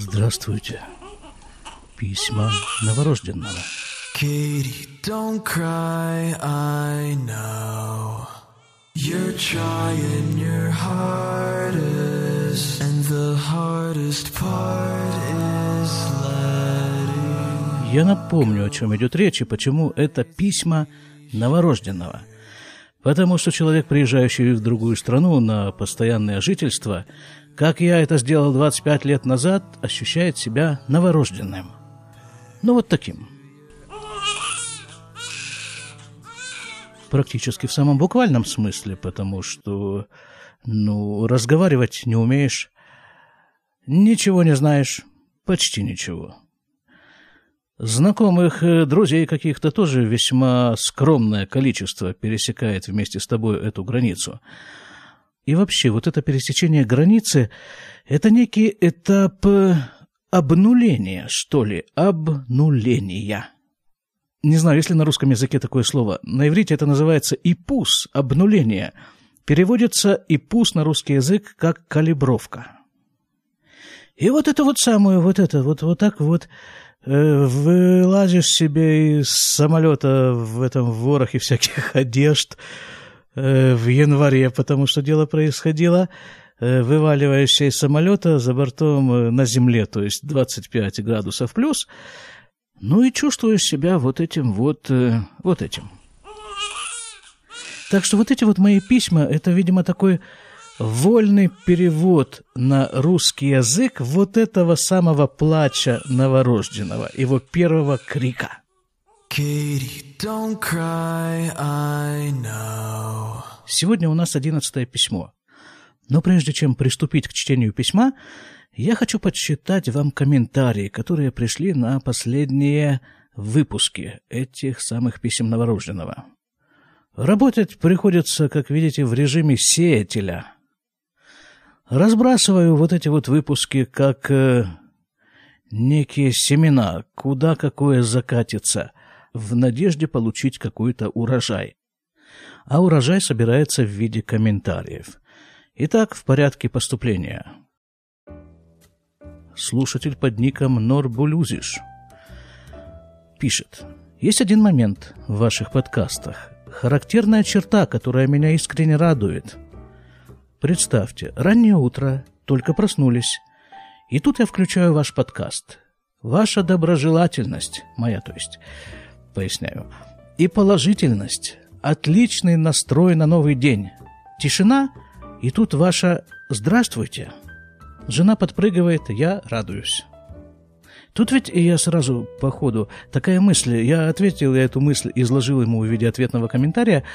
Здравствуйте. Письма новорожденного. Katie, don't cry, I know. You're trying your hardest, and the hardest part is letting. Я напомню, о чем идет речь и почему это письма новорожденного. Потому что человек, приезжающий в другую страну на постоянное жительство, как я это сделал 25 лет назад, ощущает себя новорожденным. Ну вот таким. Практически в самом буквальном смысле, потому что, ну, разговаривать не умеешь, ничего не знаешь, почти ничего. Знакомых, э, друзей каких-то тоже весьма скромное количество пересекает вместе с тобой эту границу. И вообще, вот это пересечение границы – это некий этап э, обнуления, что ли, обнуления. Не знаю, есть ли на русском языке такое слово. На иврите это называется ипус, обнуление. Переводится ипус на русский язык как калибровка. И вот это вот самое, вот это, вот, вот так вот Э, вылазишь себе из самолета в этом ворохе всяких одежд в январе, потому что дело происходило, э, вываливаешься из самолета за бортом на земле, то есть 25 градусов плюс, ну и чувствуешь себя вот этим вот, вот этим. Так что вот эти вот мои письма, это, видимо, такой вольный перевод на русский язык вот этого самого плача новорожденного, его первого крика. Сегодня у нас одиннадцатое письмо. Но прежде чем приступить к чтению письма, я хочу подсчитать вам комментарии, которые пришли на последние выпуски этих самых писем новорожденного. Работать приходится, как видите, в режиме сеятеля – Разбрасываю вот эти вот выпуски как э, некие семена, куда какое закатится, в надежде получить какой-то урожай. А урожай собирается в виде комментариев. Итак, в порядке поступления. Слушатель под ником Норбулюзиш пишет. Есть один момент в ваших подкастах. Характерная черта, которая меня искренне радует – Представьте, раннее утро, только проснулись, и тут я включаю ваш подкаст. Ваша доброжелательность, моя то есть, поясняю, и положительность, отличный настрой на новый день, тишина, и тут ваша «здравствуйте». Жена подпрыгивает, я радуюсь. Тут ведь и я сразу по ходу такая мысль, я ответил, я эту мысль изложил ему в виде ответного комментария –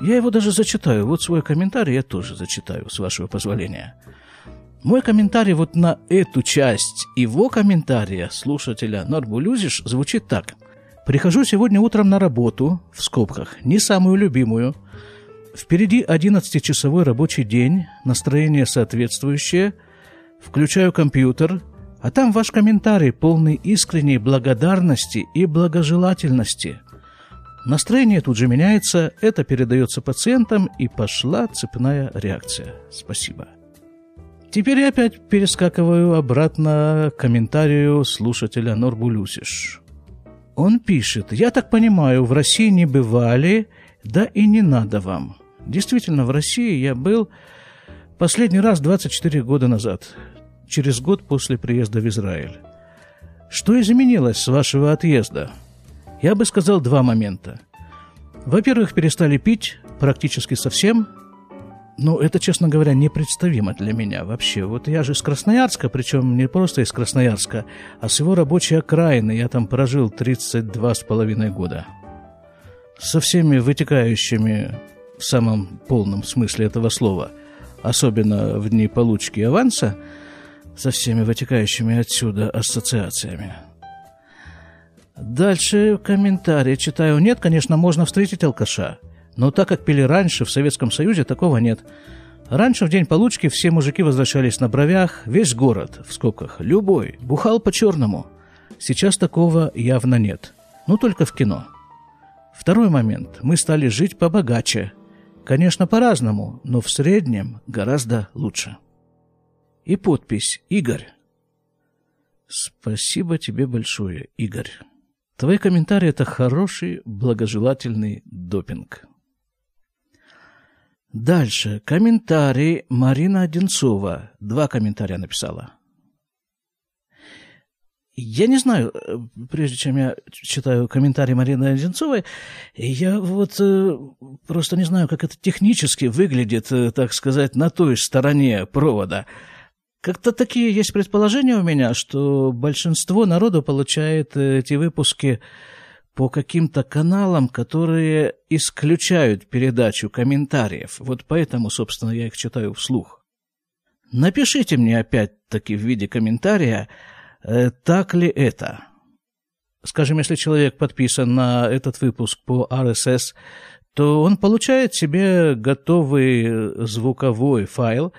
я его даже зачитаю. Вот свой комментарий я тоже зачитаю, с вашего позволения. Мой комментарий вот на эту часть его комментария слушателя Норбулюзиш звучит так. «Прихожу сегодня утром на работу, в скобках, не самую любимую. Впереди 11-часовой рабочий день, настроение соответствующее. Включаю компьютер, а там ваш комментарий, полный искренней благодарности и благожелательности. Настроение тут же меняется, это передается пациентам, и пошла цепная реакция. Спасибо. Теперь я опять перескакиваю обратно к комментарию слушателя Норбулюсиш. Он пишет, я так понимаю, в России не бывали, да и не надо вам. Действительно, в России я был последний раз 24 года назад, через год после приезда в Израиль. Что изменилось с вашего отъезда? Я бы сказал два момента. Во-первых, перестали пить практически совсем. Ну, это, честно говоря, непредставимо для меня вообще. Вот я же из Красноярска, причем не просто из Красноярска, а с его рабочей окраины. Я там прожил 32 с половиной года. Со всеми вытекающими в самом полном смысле этого слова, особенно в дни получки аванса, со всеми вытекающими отсюда ассоциациями. Дальше комментарии читаю. Нет, конечно, можно встретить алкаша. Но так как пили раньше, в Советском Союзе такого нет. Раньше в день получки все мужики возвращались на бровях, весь город, в скобках, любой, бухал по-черному. Сейчас такого явно нет. Ну, только в кино. Второй момент. Мы стали жить побогаче. Конечно, по-разному, но в среднем гораздо лучше. И подпись «Игорь». Спасибо тебе большое, Игорь. Твои комментарии – это хороший, благожелательный допинг. Дальше. Комментарий Марина Одинцова. Два комментария написала. Я не знаю, э, прежде чем я читаю комментарий Марины Одинцовой, я вот э, просто не знаю, как это технически выглядит, э, так сказать, на той стороне провода. Как-то такие есть предположения у меня, что большинство народу получает эти выпуски по каким-то каналам, которые исключают передачу комментариев. Вот поэтому, собственно, я их читаю вслух. Напишите мне опять-таки в виде комментария, Э, так ли это? Скажем, если человек подписан на этот выпуск по RSS, то он получает себе готовый звуковой файл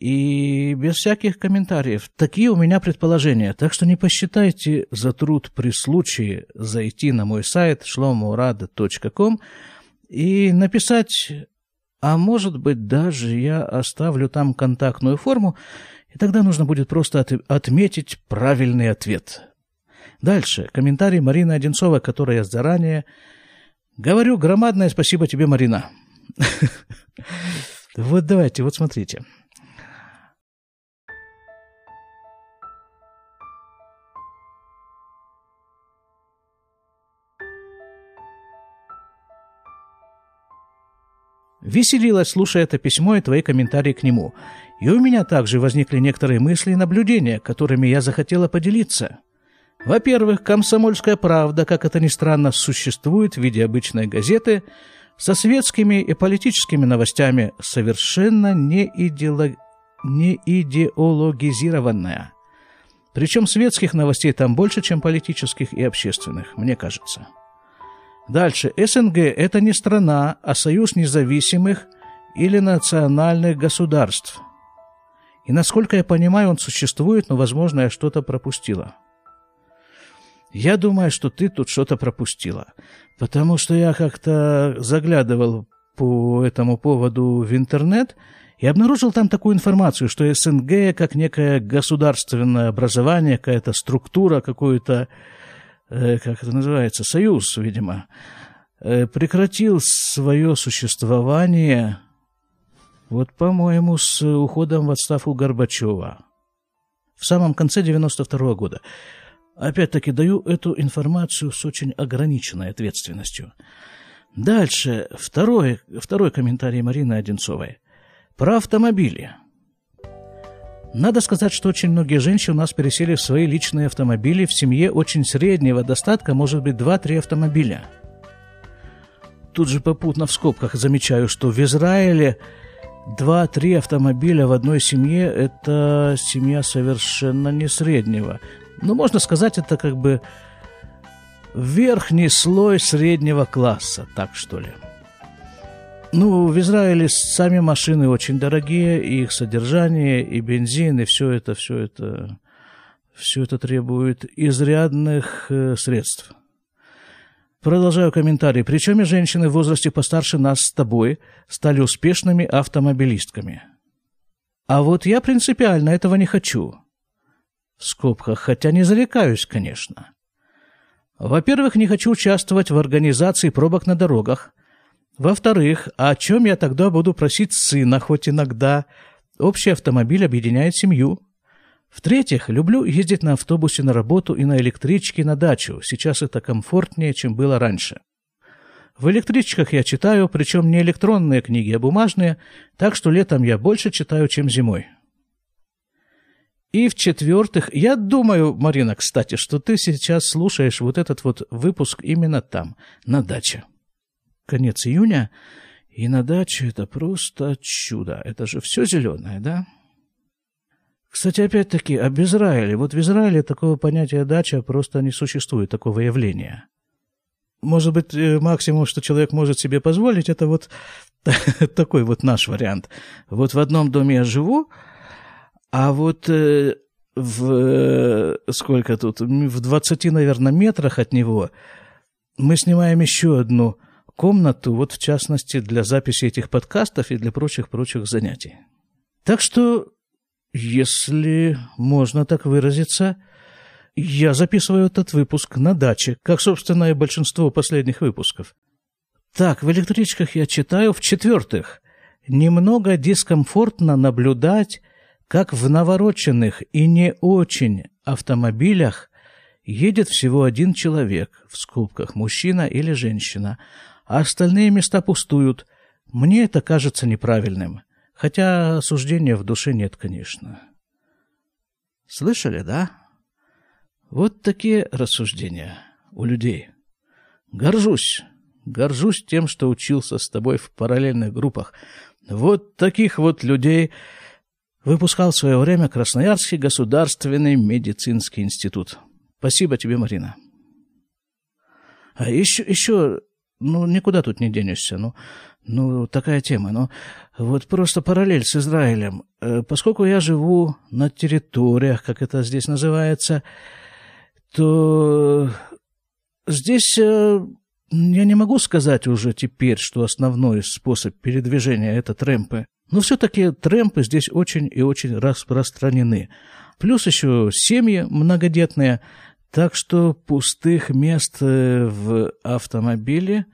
и без всяких комментариев. Такие у меня предположения. Так что не посчитайте за труд при случае зайти на мой сайт shlomorada.com и написать, а может быть даже я оставлю там контактную форму, и тогда нужно будет просто от, отметить правильный ответ. Дальше. Комментарий Марины Одинцова, который я заранее говорю. Громадное спасибо тебе, Марина. Вот давайте, вот смотрите. Веселилась, слушая это письмо и твои комментарии к нему. И у меня также возникли некоторые мысли и наблюдения, которыми я захотела поделиться. Во-первых, «Комсомольская правда», как это ни странно, существует в виде обычной газеты со светскими и политическими новостями, совершенно не, идеолог... не идеологизированная. Причем светских новостей там больше, чем политических и общественных, мне кажется. Дальше. СНГ – это не страна, а союз независимых или национальных государств. И насколько я понимаю, он существует, но, возможно, я что-то пропустила. Я думаю, что ты тут что-то пропустила, потому что я как-то заглядывал по этому поводу в интернет и обнаружил там такую информацию, что СНГ как некое государственное образование, какая-то структура, какую-то Э, как это называется, союз, видимо, э, прекратил свое существование, вот, по-моему, с уходом в отставку Горбачева в самом конце 92 -го года. Опять-таки даю эту информацию с очень ограниченной ответственностью. Дальше, второй, второй комментарий Марины Одинцовой. Про автомобили. Надо сказать, что очень многие женщины у нас пересели в свои личные автомобили. В семье очень среднего достатка может быть 2-3 автомобиля. Тут же попутно в скобках замечаю, что в Израиле 2-3 автомобиля в одной семье – это семья совершенно не среднего. Ну, можно сказать, это как бы верхний слой среднего класса, так что ли. Ну, в Израиле сами машины очень дорогие, и их содержание, и бензин, и все это, все это, все это требует изрядных э, средств. Продолжаю комментарий. Причем и женщины в возрасте постарше нас с тобой стали успешными автомобилистками. А вот я принципиально этого не хочу. В скобках, хотя не зарекаюсь, конечно. Во-первых, не хочу участвовать в организации пробок на дорогах, во-вторых, а о чем я тогда буду просить сына, хоть иногда? Общий автомобиль объединяет семью. В-третьих, люблю ездить на автобусе на работу и на электричке на дачу. Сейчас это комфортнее, чем было раньше. В электричках я читаю, причем не электронные книги, а бумажные, так что летом я больше читаю, чем зимой. И в-четвертых, я думаю, Марина, кстати, что ты сейчас слушаешь вот этот вот выпуск именно там, на даче конец июня, и на даче это просто чудо. Это же все зеленое, да? Кстати, опять-таки, об Израиле. Вот в Израиле такого понятия дача просто не существует, такого явления. Может быть, э, максимум, что человек может себе позволить, это вот такой вот наш вариант. Вот в одном доме я живу, а вот э, в э, сколько тут, в 20, наверное, метрах от него мы снимаем еще одну комнату, вот в частности для записи этих подкастов и для прочих-прочих занятий. Так что, если можно так выразиться, Я записываю этот выпуск на даче, как, собственно, и большинство последних выпусков. Так, в электричках я читаю. В-четвертых, немного дискомфортно наблюдать, как в навороченных и не очень автомобилях едет всего один человек, в скобках мужчина или женщина, а остальные места пустуют. Мне это кажется неправильным, хотя осуждения в душе нет, конечно. Слышали, да? Вот такие рассуждения у людей. Горжусь, горжусь тем, что учился с тобой в параллельных группах. Вот таких вот людей выпускал в свое время Красноярский государственный медицинский институт. Спасибо тебе, Марина. А еще, еще, ну, никуда тут не денешься, ну, ну, такая тема, ну, вот просто параллель с Израилем. Э, поскольку я живу на территориях, как это здесь называется, то здесь э, я не могу сказать уже теперь, что основной способ передвижения – это трэмпы. Но все-таки трэмпы здесь очень и очень распространены. Плюс еще семьи многодетные, так что пустых мест э, в автомобиле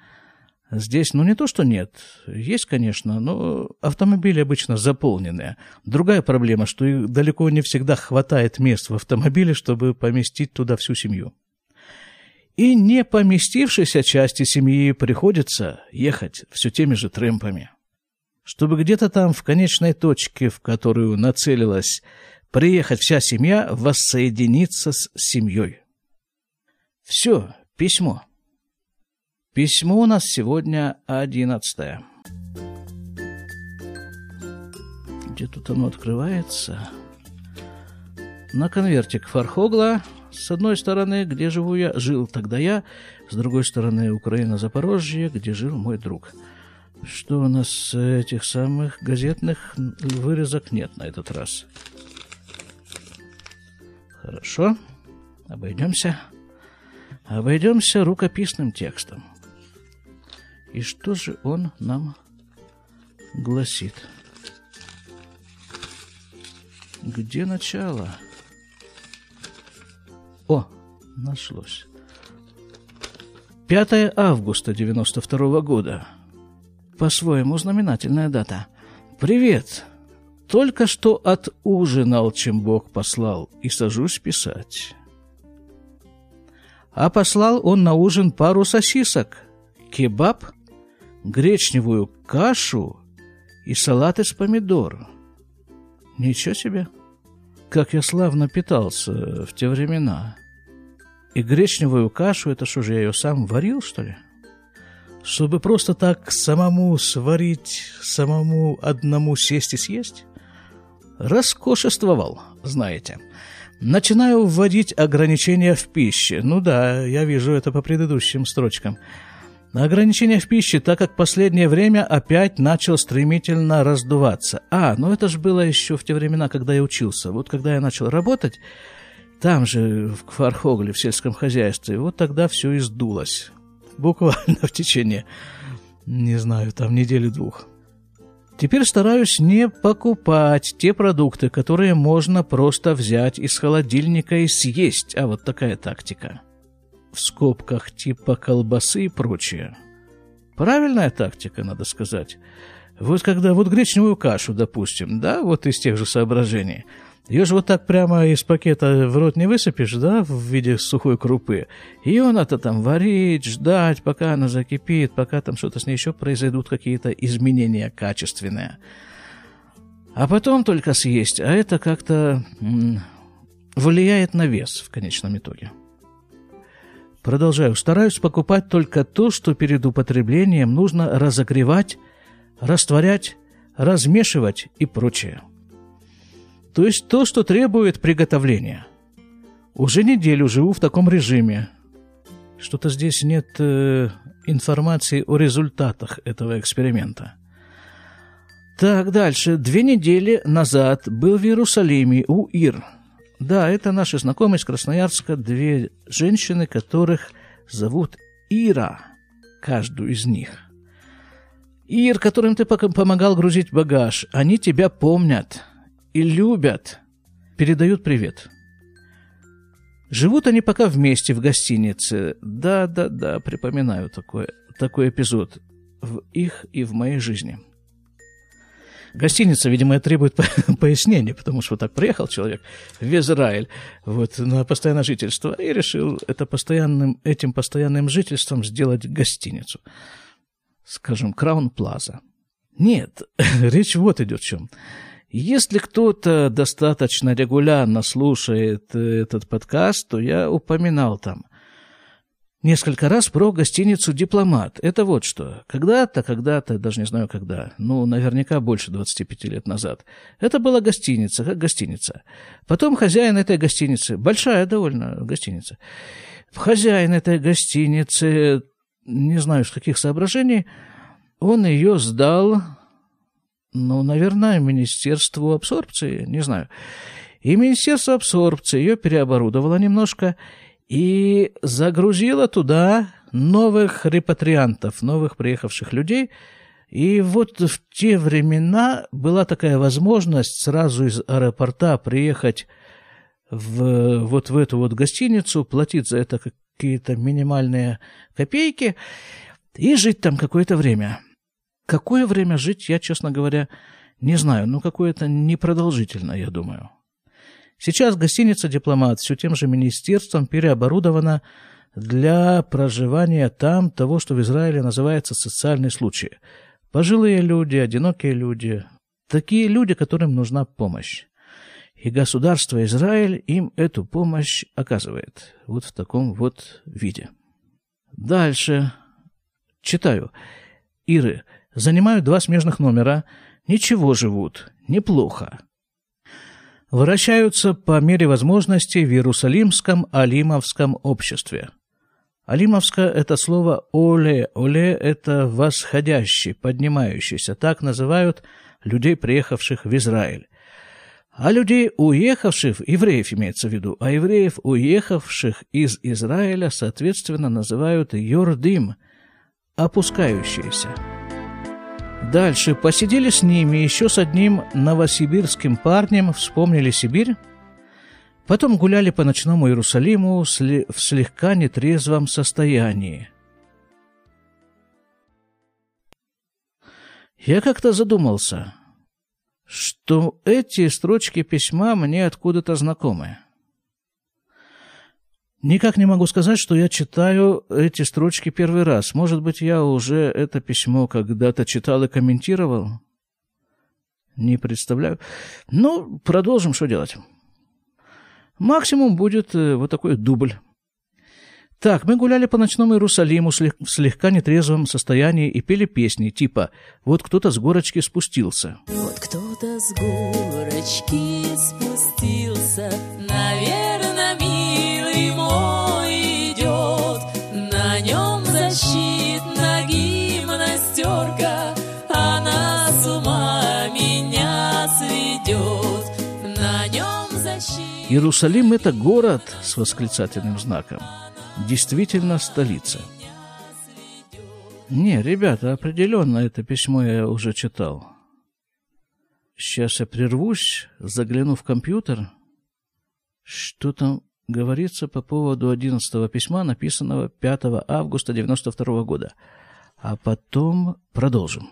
здесь, ну не то, что нет, есть, конечно, но автомобили обычно заполненные. Другая проблема, что далеко не всегда хватает мест в автомобиле, чтобы поместить туда всю семью. И не поместившейся части семьи приходится ехать все теми же трэмпами. Чтобы где-то там в конечной точке, в которую нацелилась приехать вся семья, воссоединиться с семьей. Все, письмо. Письмо у нас сегодня одиннадцатое. Где тут оно открывается? На конвертик Фархогла. С одной стороны, где живу я, жил тогда я. С другой стороны, Украина, Запорожье, где жил мой друг. Что у нас этих самых газетных вырезок нет на этот раз. Хорошо. Обойдемся. Обойдемся рукописным текстом. И что же он нам гласит? Где начало? О, нашлось. 5 августа 92 года. По-своему знаменательная дата. «Привет! Только что отужинал, чем Бог послал, и сажусь писать а послал он на ужин пару сосисок, кебаб, гречневую кашу и салат из помидор. Ничего себе! Как я славно питался в те времена. И гречневую кашу, это что же, я ее сам варил, что ли? Чтобы просто так самому сварить, самому одному сесть и съесть? Роскошествовал, знаете. Начинаю вводить ограничения в пище. Ну да, я вижу это по предыдущим строчкам. Ограничения в пище, так как последнее время опять начал стремительно раздуваться. А, ну это же было еще в те времена, когда я учился. Вот когда я начал работать, там же, в Квархогле, в сельском хозяйстве, вот тогда все и сдулось. Буквально в течение, не знаю, там недели-двух. Теперь стараюсь не покупать те продукты, которые можно просто взять из холодильника и съесть, а вот такая тактика. В скобках типа колбасы и прочее. Правильная тактика, надо сказать. Вот когда вот гречневую кашу, допустим, да, вот из тех же соображений – ее же вот так прямо из пакета в рот не высыпешь, да, в виде сухой крупы. Ее надо там варить, ждать, пока она закипит, пока там что-то с ней еще произойдут какие-то изменения качественные. А потом только съесть, а это как-то влияет на вес в конечном итоге. Продолжаю. Стараюсь покупать только то, что перед употреблением нужно разогревать, растворять, размешивать и прочее. То есть то, что требует приготовления. Уже неделю живу в таком режиме. Что-то здесь нет э, информации о результатах этого эксперимента. Так, дальше. Две недели назад был в Иерусалиме у Ир. Да, это наши знакомые из Красноярска, две женщины, которых зовут Ира, каждую из них. Ир, которым ты помогал грузить багаж, они тебя помнят – и любят, передают привет. Живут они пока вместе в гостинице. Да-да-да, припоминаю такой, такой эпизод в их и в моей жизни. Гостиница, видимо, требует пояснения, потому что вот так приехал человек в Израиль вот, на постоянное жительство и решил это постоянным, этим постоянным жительством сделать гостиницу. Скажем, Краун Плаза. Нет, речь вот идет о чем. Если кто-то достаточно регулярно слушает этот подкаст, то я упоминал там – несколько раз про гостиницу «Дипломат». Это вот что. Когда-то, когда-то, даже не знаю когда, ну, наверняка больше 25 лет назад, это была гостиница, как гостиница. Потом хозяин этой гостиницы, большая довольно гостиница, хозяин этой гостиницы, не знаю, с каких соображений, он ее сдал, ну, наверное, Министерству абсорбции, не знаю. И Министерство абсорбции ее переоборудовало немножко, и загрузила туда новых репатриантов, новых приехавших людей. И вот в те времена была такая возможность сразу из аэропорта приехать в, вот в эту вот гостиницу, платить за это какие-то минимальные копейки и жить там какое-то время. Какое время жить, я, честно говоря, не знаю, но какое-то непродолжительное, я думаю. Сейчас гостиница «Дипломат» все тем же министерством переоборудована для проживания там того, что в Израиле называется социальный случай. Пожилые люди, одинокие люди, такие люди, которым нужна помощь. И государство Израиль им эту помощь оказывает. Вот в таком вот виде. Дальше. Читаю. Иры. Занимают два смежных номера. Ничего живут. Неплохо вращаются по мере возможности в Иерусалимском Алимовском обществе. Алимовское – это слово «оле». «Оле» – это восходящий, поднимающийся. Так называют людей, приехавших в Израиль. А людей, уехавших, евреев имеется в виду, а евреев, уехавших из Израиля, соответственно, называют «йордим» – опускающиеся. Дальше посидели с ними, еще с одним новосибирским парнем, вспомнили Сибирь. Потом гуляли по ночному Иерусалиму в слегка нетрезвом состоянии. Я как-то задумался, что эти строчки письма мне откуда-то знакомы. Никак не могу сказать, что я читаю эти строчки первый раз. Может быть, я уже это письмо когда-то читал и комментировал? Не представляю. Ну, продолжим, что делать. Максимум будет э, вот такой дубль. Так, мы гуляли по ночному Иерусалиму в слегка нетрезвом состоянии и пели песни, типа «Вот кто-то с горочки спустился». Вот кто-то с горочки спустился, Иерусалим – это город с восклицательным знаком, действительно столица. Не, ребята, определенно это письмо я уже читал. Сейчас я прервусь, загляну в компьютер. Что там говорится по поводу 11 письма, написанного 5 августа 92 года. А потом продолжим.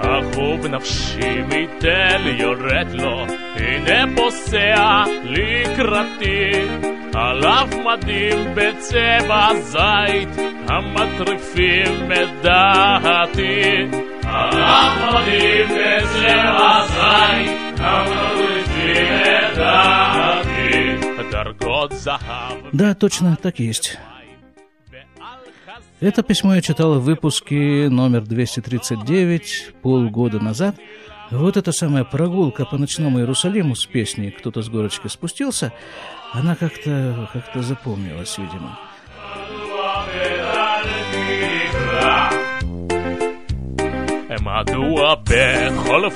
Ахов навшим и тель йореть הנה פוסע לקראתי. עליו מדים בצבע זית, המטריפים את דעתי. עליו מדים בצבע זית, המטריפים את דעתי. דרגות זהב. Да, точно, так есть. Это письмо я читал в выпуске номер 239 полгода назад. Вот эта самая прогулка по ночному Иерусалиму с песней «Кто-то с горочки спустился», она как-то как запомнилась, видимо. מדוע בכל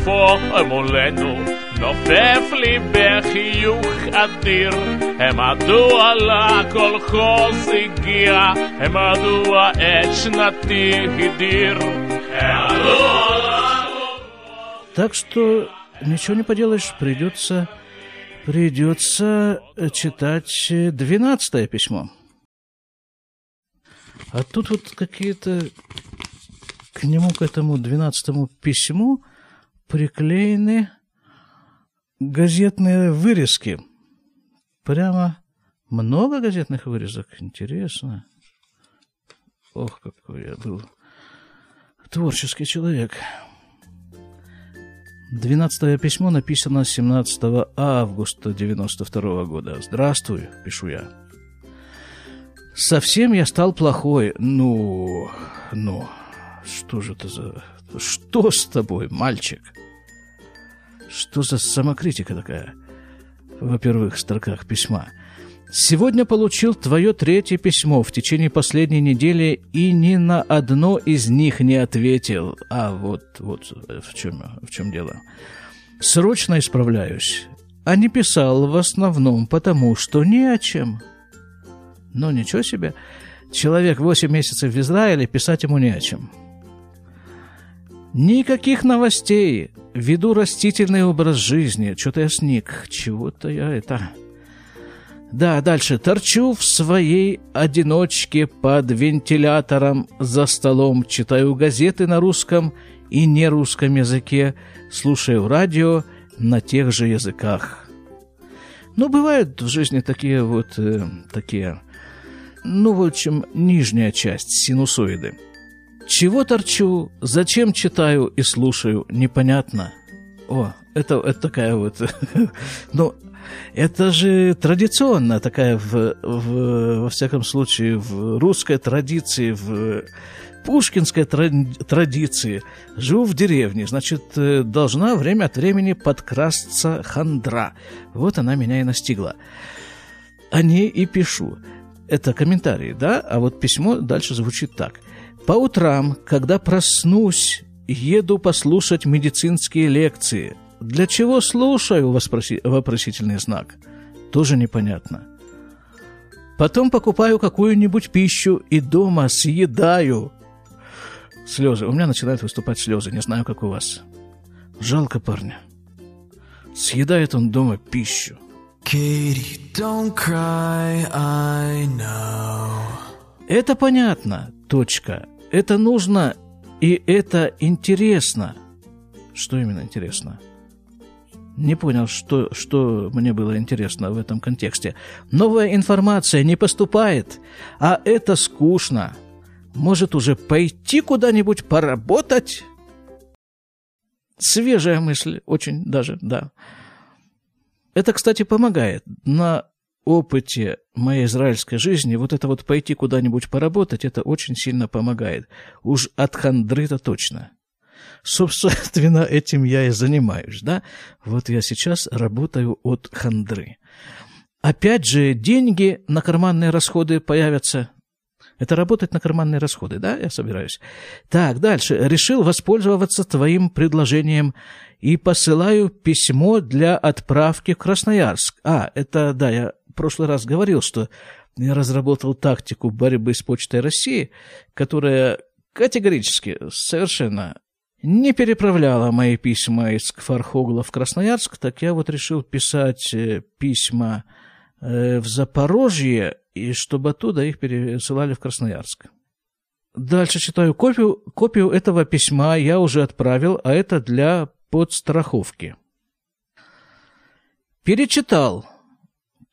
מולנו נופף לי בחיוך אדיר? מדוע לקולחוז הגיע? מדוע את שנתי הדיר? так что ничего не поделаешь, придется Придется э, читать э, двенадцатое письмо. А тут вот какие-то к нему, к этому двенадцатому письму приклеены газетные вырезки. Прямо много газетных вырезок. Интересно. Ох, какой я был творческий человек. Двенадцатое письмо написано 17 августа 92 года. «Здравствуй», — пишу я. «Совсем я стал плохой. Ну, ну, что же это за... Что с тобой, мальчик? Что за самокритика такая?» Во первых строках письма – Сегодня получил твое третье письмо в течение последней недели и ни на одно из них не ответил. А вот, вот в чем, в чем дело. Срочно исправляюсь. А не писал в основном потому, что ни о чем. Ну, ничего себе. Человек 8 месяцев в Израиле, писать ему не о чем. Никаких новостей. Веду растительный образ жизни. Что-то я сник. Чего-то я это... Да, дальше. Торчу в своей одиночке под вентилятором за столом, читаю газеты на русском и нерусском языке, слушаю радио на тех же языках. Ну, бывают в жизни такие вот, э, такие, ну, в общем, нижняя часть, синусоиды. Чего торчу, зачем читаю и слушаю, непонятно. О, это, это такая вот, ну, это же традиционно такая, в, в, во всяком случае, в русской традиции, в пушкинской традиции. Живу в деревне, значит, э, должна время от времени подкрасться хандра. Вот она меня и настигла. О ней и пишу. Это комментарий, да? А вот письмо дальше звучит так. По утрам, когда проснусь, еду послушать медицинские лекции – для чего слушаю? Вопроси... Вопросительный знак. Тоже непонятно. Потом покупаю какую-нибудь пищу и дома съедаю. Слезы. У меня начинают выступать слезы. Не знаю, как у вас. Жалко парня. Съедает он дома пищу. Katie, don't cry, I know. Это понятно. Точка. Это нужно и это интересно. Что именно интересно? Не понял, что, что мне было интересно в этом контексте. Новая информация не поступает, а это скучно. Может уже пойти куда-нибудь поработать? Свежая мысль, очень даже, да. Это, кстати, помогает. На опыте моей израильской жизни вот это вот пойти куда-нибудь поработать, это очень сильно помогает. Уж от хандры-то точно. Собственно, этим я и занимаюсь, да. Вот я сейчас работаю от хандры. Опять же, деньги на карманные расходы появятся. Это работать на карманные расходы, да, я собираюсь. Так, дальше. Решил воспользоваться твоим предложением и посылаю письмо для отправки в Красноярск. А, это, да, я в прошлый раз говорил, что я разработал тактику борьбы с Почтой России, которая категорически совершенно не переправляла мои письма из Кфархогла в Красноярск, так я вот решил писать э, письма э, в Запорожье, и чтобы оттуда их пересылали в Красноярск. Дальше читаю копию. Копию этого письма я уже отправил, а это для подстраховки. Перечитал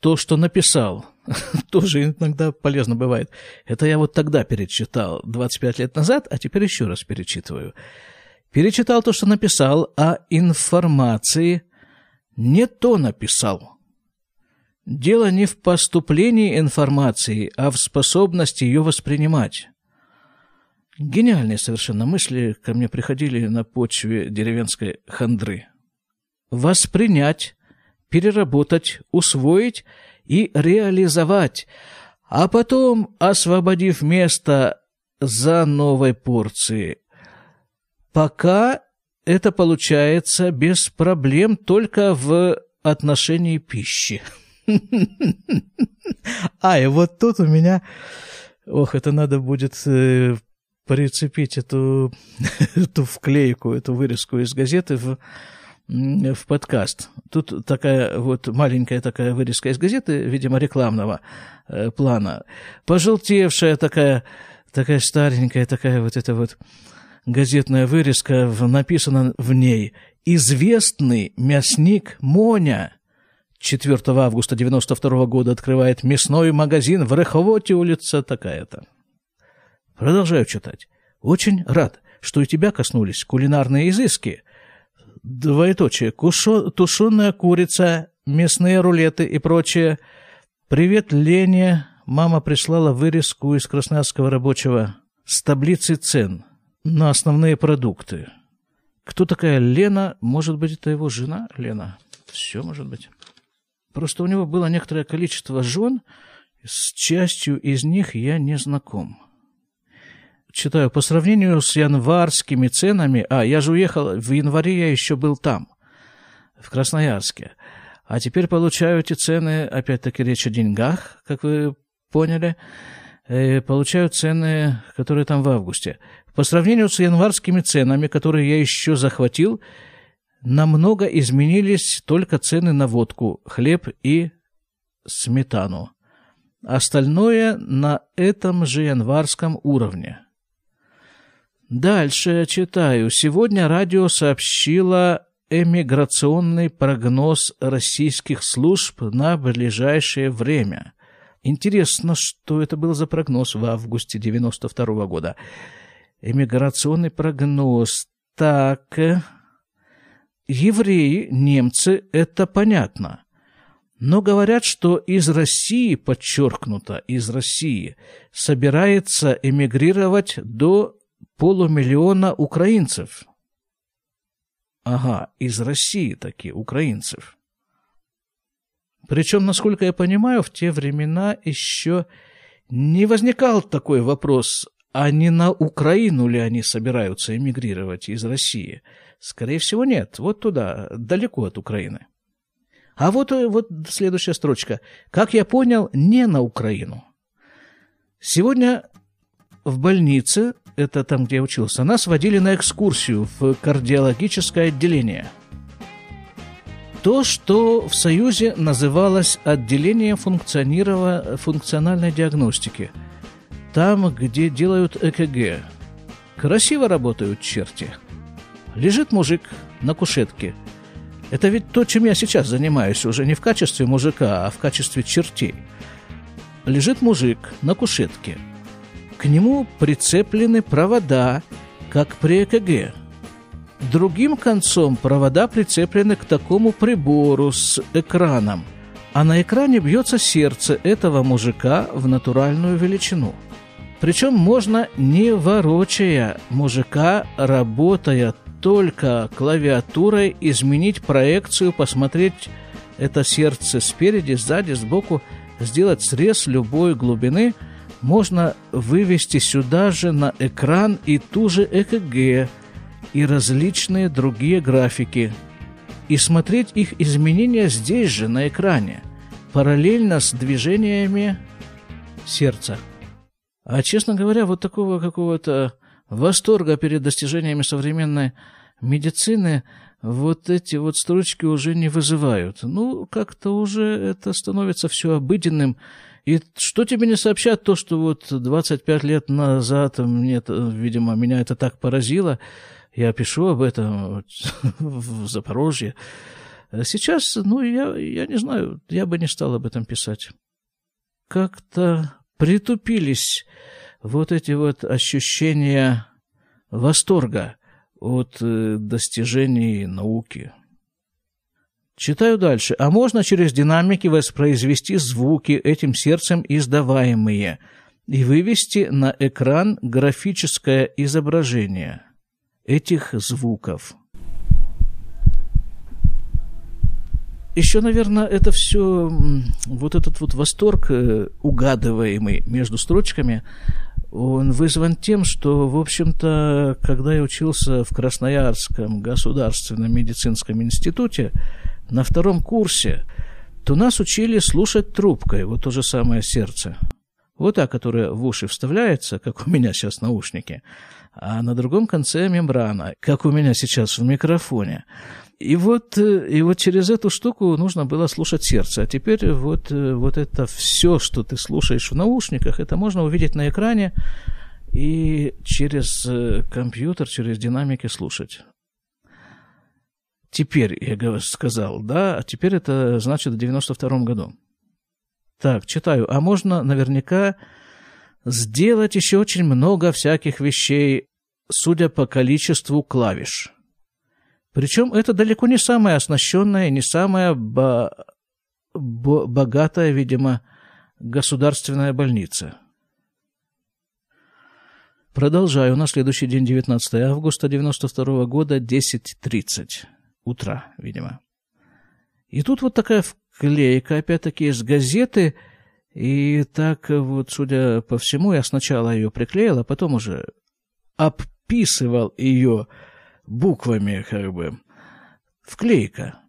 то, что написал. Тоже иногда полезно бывает. Это я вот тогда перечитал, 25 лет назад, а теперь еще раз перечитываю. Перечитал то, что написал, а информации не то написал. Дело не в поступлении информации, а в способности ее воспринимать. Гениальные совершенно мысли ко мне приходили на почве деревенской хандры. Воспринять, переработать, усвоить и реализовать, а потом, освободив место за новой порцией, Пока это получается без проблем только в отношении пищи. А, и вот тут у меня... Ох, это надо будет э, прицепить эту, эту вклейку, эту вырезку из газеты в, в подкаст. Тут такая вот маленькая такая вырезка из газеты, видимо, рекламного э, плана. Пожелтевшая такая, такая старенькая, такая вот эта вот газетная вырезка, в- написано в ней «Известный мясник Моня» 4 августа 92 года открывает мясной магазин в Реховоте, улица такая-то. Продолжаю читать. Очень рад, что и тебя коснулись кулинарные изыски. Двоеточие. Кушо, тушеная курица, мясные рулеты и прочее. Привет, Лене. Мама прислала вырезку из Красноярского рабочего с таблицей цен на основные продукты. Кто такая Лена? Может быть, это его жена Лена? Все может быть. Просто у него было некоторое количество жен, с частью из них я не знаком. Читаю, по сравнению с январскими ценами, а, я же уехал, в январе я еще был там, в Красноярске, а теперь получаю эти цены, опять-таки речь о деньгах, как вы поняли, э, получаю цены, которые там в августе. По сравнению с январскими ценами, которые я еще захватил, намного изменились только цены на водку, хлеб и сметану. Остальное на этом же январском уровне. Дальше читаю. Сегодня радио сообщило эмиграционный прогноз российских служб на ближайшее время. Интересно, что это был за прогноз в августе 92 года. Эмиграционный прогноз. Так, э, евреи, немцы, это понятно. Но говорят, что из России, подчеркнуто, из России, собирается эмигрировать до полумиллиона украинцев. Ага, из России такие украинцев. Причем, насколько я понимаю, в те времена еще не возникал такой вопрос, а не на Украину ли они собираются эмигрировать из России? Скорее всего, нет. Вот туда, далеко от Украины. А вот, э, вот следующая строчка. Как я понял, не на Украину. Сегодня в больнице, это там, где я учился, нас водили на экскурсию в кардиологическое отделение. То, что в Союзе называлось функционирова- функциональной диагностики. Там, где делают ЭКГ. Красиво работают черти. Лежит мужик на кушетке. Это ведь то, чем я сейчас занимаюсь, уже не в качестве мужика, а в качестве чертей. Лежит мужик на кушетке. К нему прицеплены провода, как при ЭКГ. Другим концом провода прицеплены к такому прибору с экраном, а на экране бьется сердце этого мужика в натуральную величину. Причем можно, не ворочая мужика, работая только клавиатурой, изменить проекцию, посмотреть это сердце спереди, сзади, сбоку, сделать срез любой глубины, можно вывести сюда же на экран и ту же ЭКГ, и различные другие графики, и смотреть их изменения здесь же, на экране, параллельно с движениями сердца. А, честно говоря, вот такого какого-то восторга перед достижениями современной медицины вот эти вот строчки уже не вызывают. Ну, как-то уже это становится все обыденным. И что тебе не сообщат, то, что вот 25 лет назад, мне, видимо, меня это так поразило, я пишу об этом в Запорожье. Сейчас, ну, я, я не знаю, я бы не стал об этом писать. Как-то притупились вот эти вот ощущения восторга от э, достижений науки. Читаю дальше. А можно через динамики воспроизвести звуки этим сердцем издаваемые и вывести на экран графическое изображение этих звуков. Еще, наверное, это все, вот этот вот восторг, э, угадываемый между строчками, он вызван тем, что, в общем-то, когда я учился в Красноярском государственном медицинском институте на втором курсе, то нас учили слушать трубкой, вот то же самое сердце. Вот та, которая в уши вставляется, как у меня сейчас наушники, а на другом конце мембрана, как у меня сейчас в микрофоне. И вот, э, и вот через эту штуку нужно было слушать сердце. А теперь вот, э, вот это все, что ты слушаешь в наушниках, это можно увидеть на экране и через э, компьютер, через динамики слушать. Теперь, я сказал, да, а теперь это значит в 92 году. Так, читаю. А можно наверняка сделать еще очень много всяких вещей, судя по количеству клавиш. Причем это далеко не самая оснащенная, не самая бо- бо- богатая, видимо, государственная больница. Продолжаю. На следующий день, 19 августа 92 года, 10.30 утра, видимо. И тут вот такая вклейка, опять-таки, из газеты, и так вот, судя по всему, я сначала ее приклеил, а потом уже обписывал ее буквами, как бы, вклейка.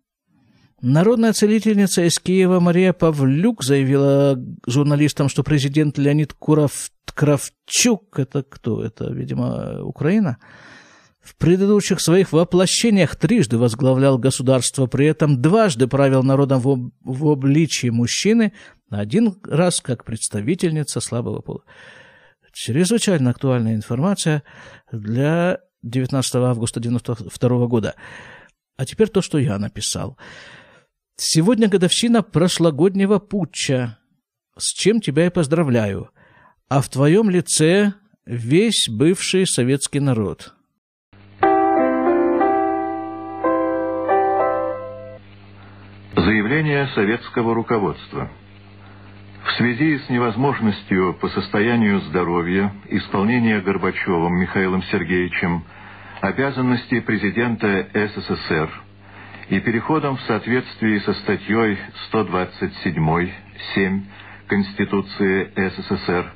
Народная целительница из Киева Мария Павлюк заявила журналистам, что президент Леонид Куров... Кравчук, это кто? Это, видимо, Украина, в предыдущих своих воплощениях трижды возглавлял государство, при этом дважды правил народом в, об... в обличии мужчины, один раз как представительница слабого пола. Чрезвычайно актуальная информация для 19 августа 1992 года. А теперь то, что я написал. Сегодня годовщина прошлогоднего путча. С чем тебя и поздравляю. А в твоем лице весь бывший советский народ. Заявление советского руководства. В связи с невозможностью по состоянию здоровья исполнения Горбачевым Михаилом Сергеевичем обязанностей президента СССР и переходом в соответствии со статьей 127.7 Конституции СССР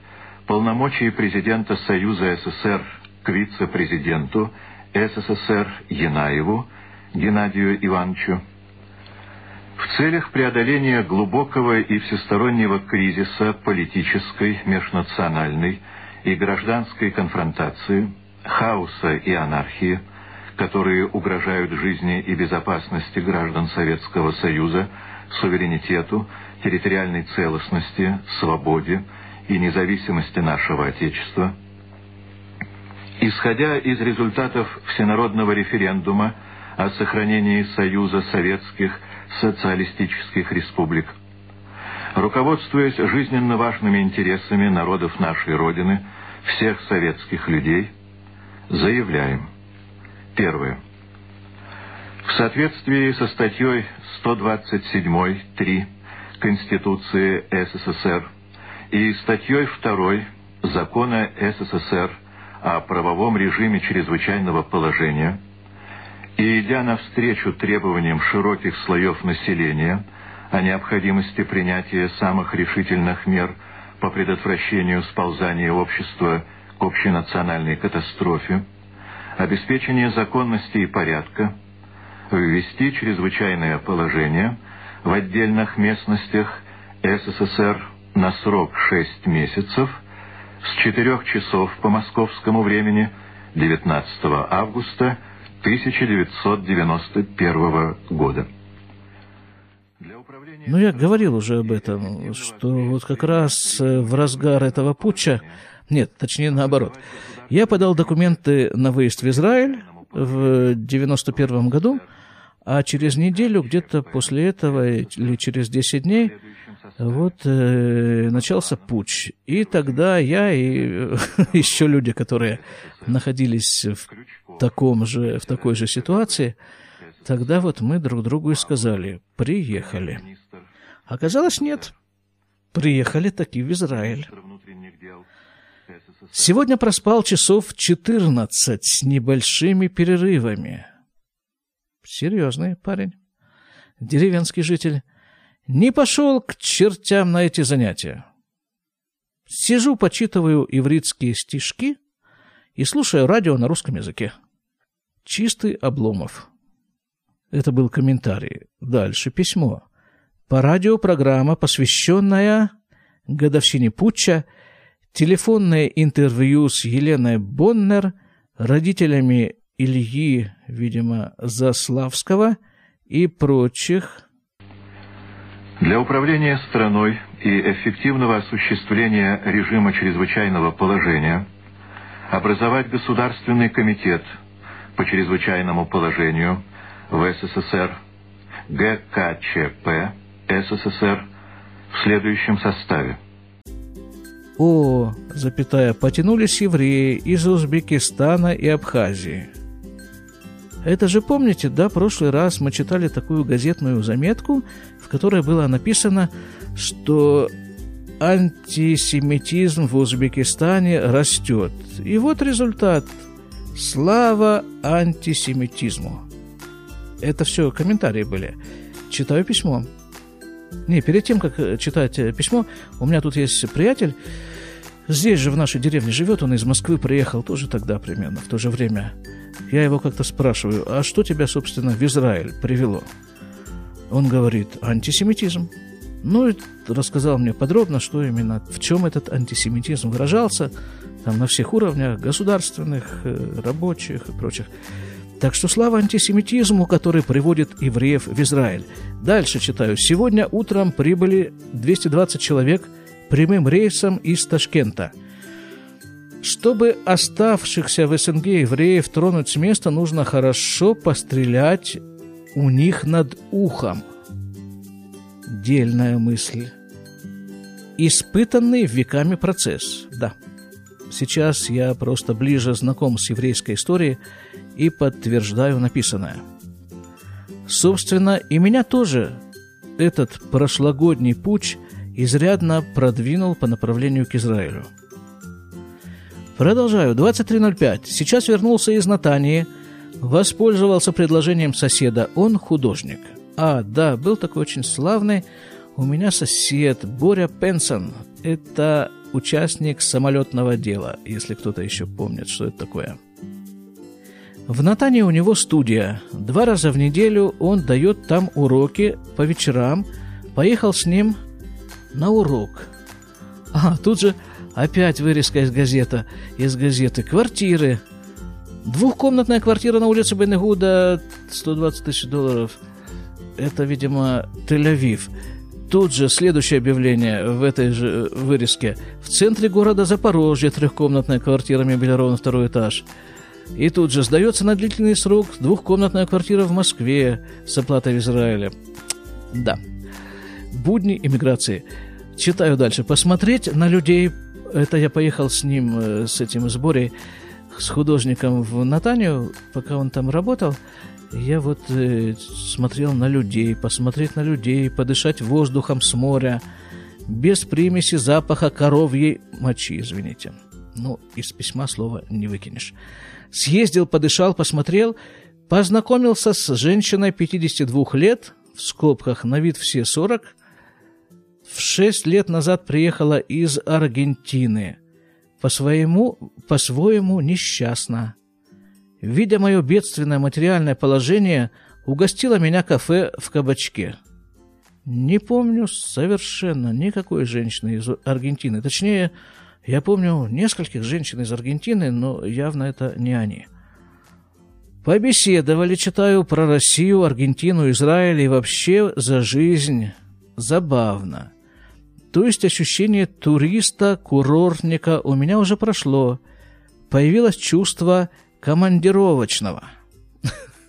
полномочий президента Союза СССР к вице-президенту СССР Янаеву Геннадию Ивановичу в целях преодоления глубокого и всестороннего кризиса политической, межнациональной и гражданской конфронтации, хаоса и анархии, которые угрожают жизни и безопасности граждан Советского Союза, суверенитету, территориальной целостности, свободе и независимости нашего Отечества, исходя из результатов всенародного референдума о сохранении Союза Советских Социалистических Республик, руководствуясь жизненно важными интересами народов нашей Родины, всех советских людей, заявляем. Первое. В соответствии со статьей 127.3 Конституции СССР и статьей 2 Закона СССР о правовом режиме чрезвычайного положения и идя навстречу требованиям широких слоев населения о необходимости принятия самых решительных мер по предотвращению сползания общества к общенациональной катастрофе, обеспечение законности и порядка, ввести чрезвычайное положение в отдельных местностях СССР на срок 6 месяцев с 4 часов по московскому времени 19 августа 1991 года. Ну, я говорил уже об этом, что вот как раз э, в разгар этого путча, нет, точнее наоборот, я подал документы на выезд в Израиль в 91 году, а через неделю, где-то после этого, или через 10 дней, вот э, начался путь. И тогда я и еще люди, которые находились в, таком же, в такой же ситуации, тогда вот мы друг другу и сказали, приехали. Оказалось, нет. Приехали таки в Израиль. Сегодня проспал часов 14 с небольшими перерывами. Серьезный парень. Деревенский житель. Не пошел к чертям на эти занятия. Сижу, почитываю ивритские стишки и слушаю радио на русском языке. Чистый Обломов. Это был комментарий. Дальше письмо. По радио программа, посвященная годовщине путча, телефонное интервью с Еленой Боннер, родителями Ильи, видимо, Заславского – и прочих Для управления страной и эффективного осуществления режима чрезвычайного положения образовать Государственный комитет по чрезвычайному положению в СССР ГКЧП СССР в следующем составе. О, запятая, потянулись евреи из Узбекистана и Абхазии. Это же помните, да, прошлый раз мы читали такую газетную заметку, в которой было написано, что антисемитизм в Узбекистане растет. И вот результат. Слава антисемитизму. Это все комментарии были. Читаю письмо. Не, перед тем, как э, читать э, письмо, у меня тут есть приятель, здесь же в нашей деревне живет, он из Москвы приехал тоже тогда примерно, в то же время. Я его как-то спрашиваю, а что тебя, собственно, в Израиль привело? Он говорит, антисемитизм. Ну, и рассказал мне подробно, что именно, в чем этот антисемитизм выражался, там на всех уровнях, государственных, э, рабочих и прочих. Так что слава антисемитизму, который приводит евреев в Израиль. Дальше читаю. Сегодня утром прибыли 220 человек прямым рейсом из Ташкента. Чтобы оставшихся в СНГ евреев тронуть с места, нужно хорошо пострелять у них над ухом. Дельная мысль. Испытанный веками процесс, да. Сейчас я просто ближе знаком с еврейской историей и подтверждаю написанное. Собственно, и меня тоже этот прошлогодний путь изрядно продвинул по направлению к Израилю. Продолжаю. 23.05. Сейчас вернулся из Натании, воспользовался предложением соседа. Он художник. А, да, был такой очень славный у меня сосед Боря Пенсон. Это участник самолетного дела, если кто-то еще помнит, что это такое. В Натане у него студия. Два раза в неделю он дает там уроки по вечерам. Поехал с ним на урок. А, тут же опять вырезка из газеты. Из газеты. Квартиры. Двухкомнатная квартира на улице Бенегуда, 120 тысяч долларов. Это, видимо, Тель-Авив. Тут же следующее объявление в этой же вырезке. В центре города Запорожье трехкомнатная квартира мебелирована второй этаж – и тут же сдается на длительный срок двухкомнатная квартира в Москве с оплатой в Израиле. Да. Будни иммиграции. Читаю дальше. Посмотреть на людей. Это я поехал с ним, э, с этим сборе, с художником в Натанию, пока он там работал. Я вот э, смотрел на людей, посмотреть на людей, подышать воздухом с моря, без примеси запаха коровьей мочи, извините. Ну, из письма слова не выкинешь съездил, подышал, посмотрел, познакомился с женщиной 52 лет, в скобках на вид все 40, в 6 лет назад приехала из Аргентины, по-своему, по-своему несчастна. Видя мое бедственное материальное положение, угостила меня кафе в кабачке. Не помню совершенно никакой женщины из Аргентины. Точнее, я помню нескольких женщин из Аргентины, но явно это не они. Побеседовали, читаю, про Россию, Аргентину, Израиль и вообще за жизнь. Забавно. То есть ощущение туриста, курортника у меня уже прошло. Появилось чувство командировочного.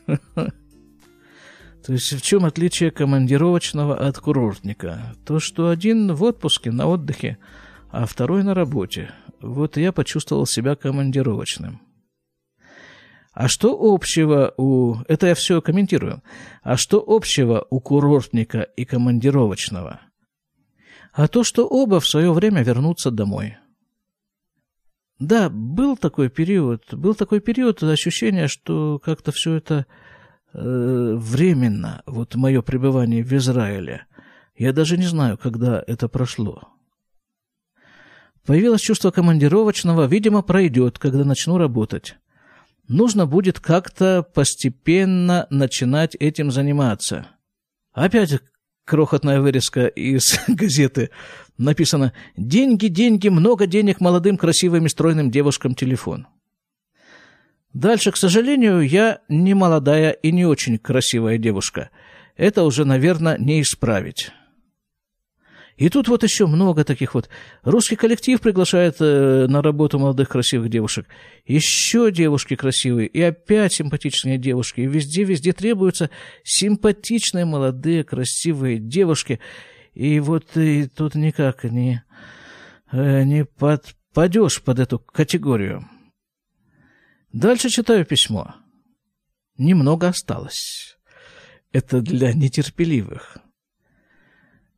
То есть в чем отличие командировочного от курортника? То, что один в отпуске, на отдыхе – а второй на работе. Вот я почувствовал себя командировочным. А что общего у... Это я все комментирую. А что общего у курортника и командировочного? А то, что оба в свое время вернутся домой. Да, был такой период, был такой период ощущения, что как-то все это э, временно, вот мое пребывание в Израиле. Я даже не знаю, когда это прошло. Появилось чувство командировочного, видимо, пройдет, когда начну работать. Нужно будет как-то постепенно начинать этим заниматься. Опять крохотная вырезка из газеты. Написано «Деньги, деньги, много денег молодым, красивым и стройным девушкам телефон». Дальше, к сожалению, я не молодая и не очень красивая девушка – это уже, наверное, не исправить. И тут вот еще много таких вот. Русский коллектив приглашает э, на работу молодых красивых девушек. Еще девушки красивые, и опять симпатичные девушки. И везде-везде требуются симпатичные, молодые, красивые девушки. И вот и тут никак не, э, не подпадешь под эту категорию. Дальше читаю письмо. Немного осталось. Это для нетерпеливых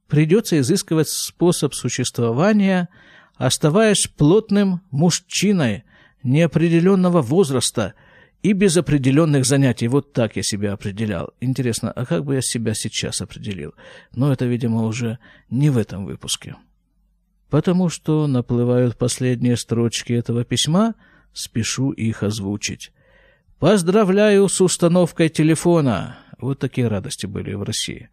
придется изыскивать способ существования, оставаясь плотным мужчиной неопределенного возраста и без определенных занятий. Вот так я себя определял. Интересно, а как бы я себя сейчас определил? Но это, видимо, уже не в этом выпуске. Потому что наплывают последние строчки этого письма, спешу их озвучить. Поздравляю с установкой телефона. Вот такие радости были в России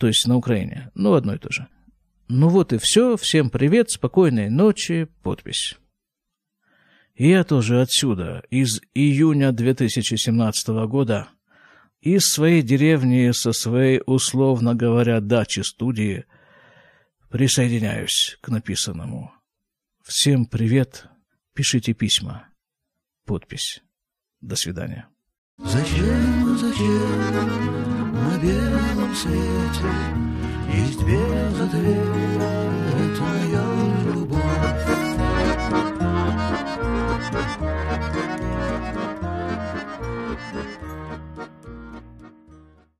то есть на Украине. Ну, одно и то же. Ну вот и все. Всем привет, спокойной ночи, подпись. И я тоже отсюда, из июня 2017 года, из своей деревни, со своей, условно говоря, дачи-студии, присоединяюсь к написанному. Всем привет, пишите письма. Подпись. До свидания. Зачем, зачем на белом свете Есть безответный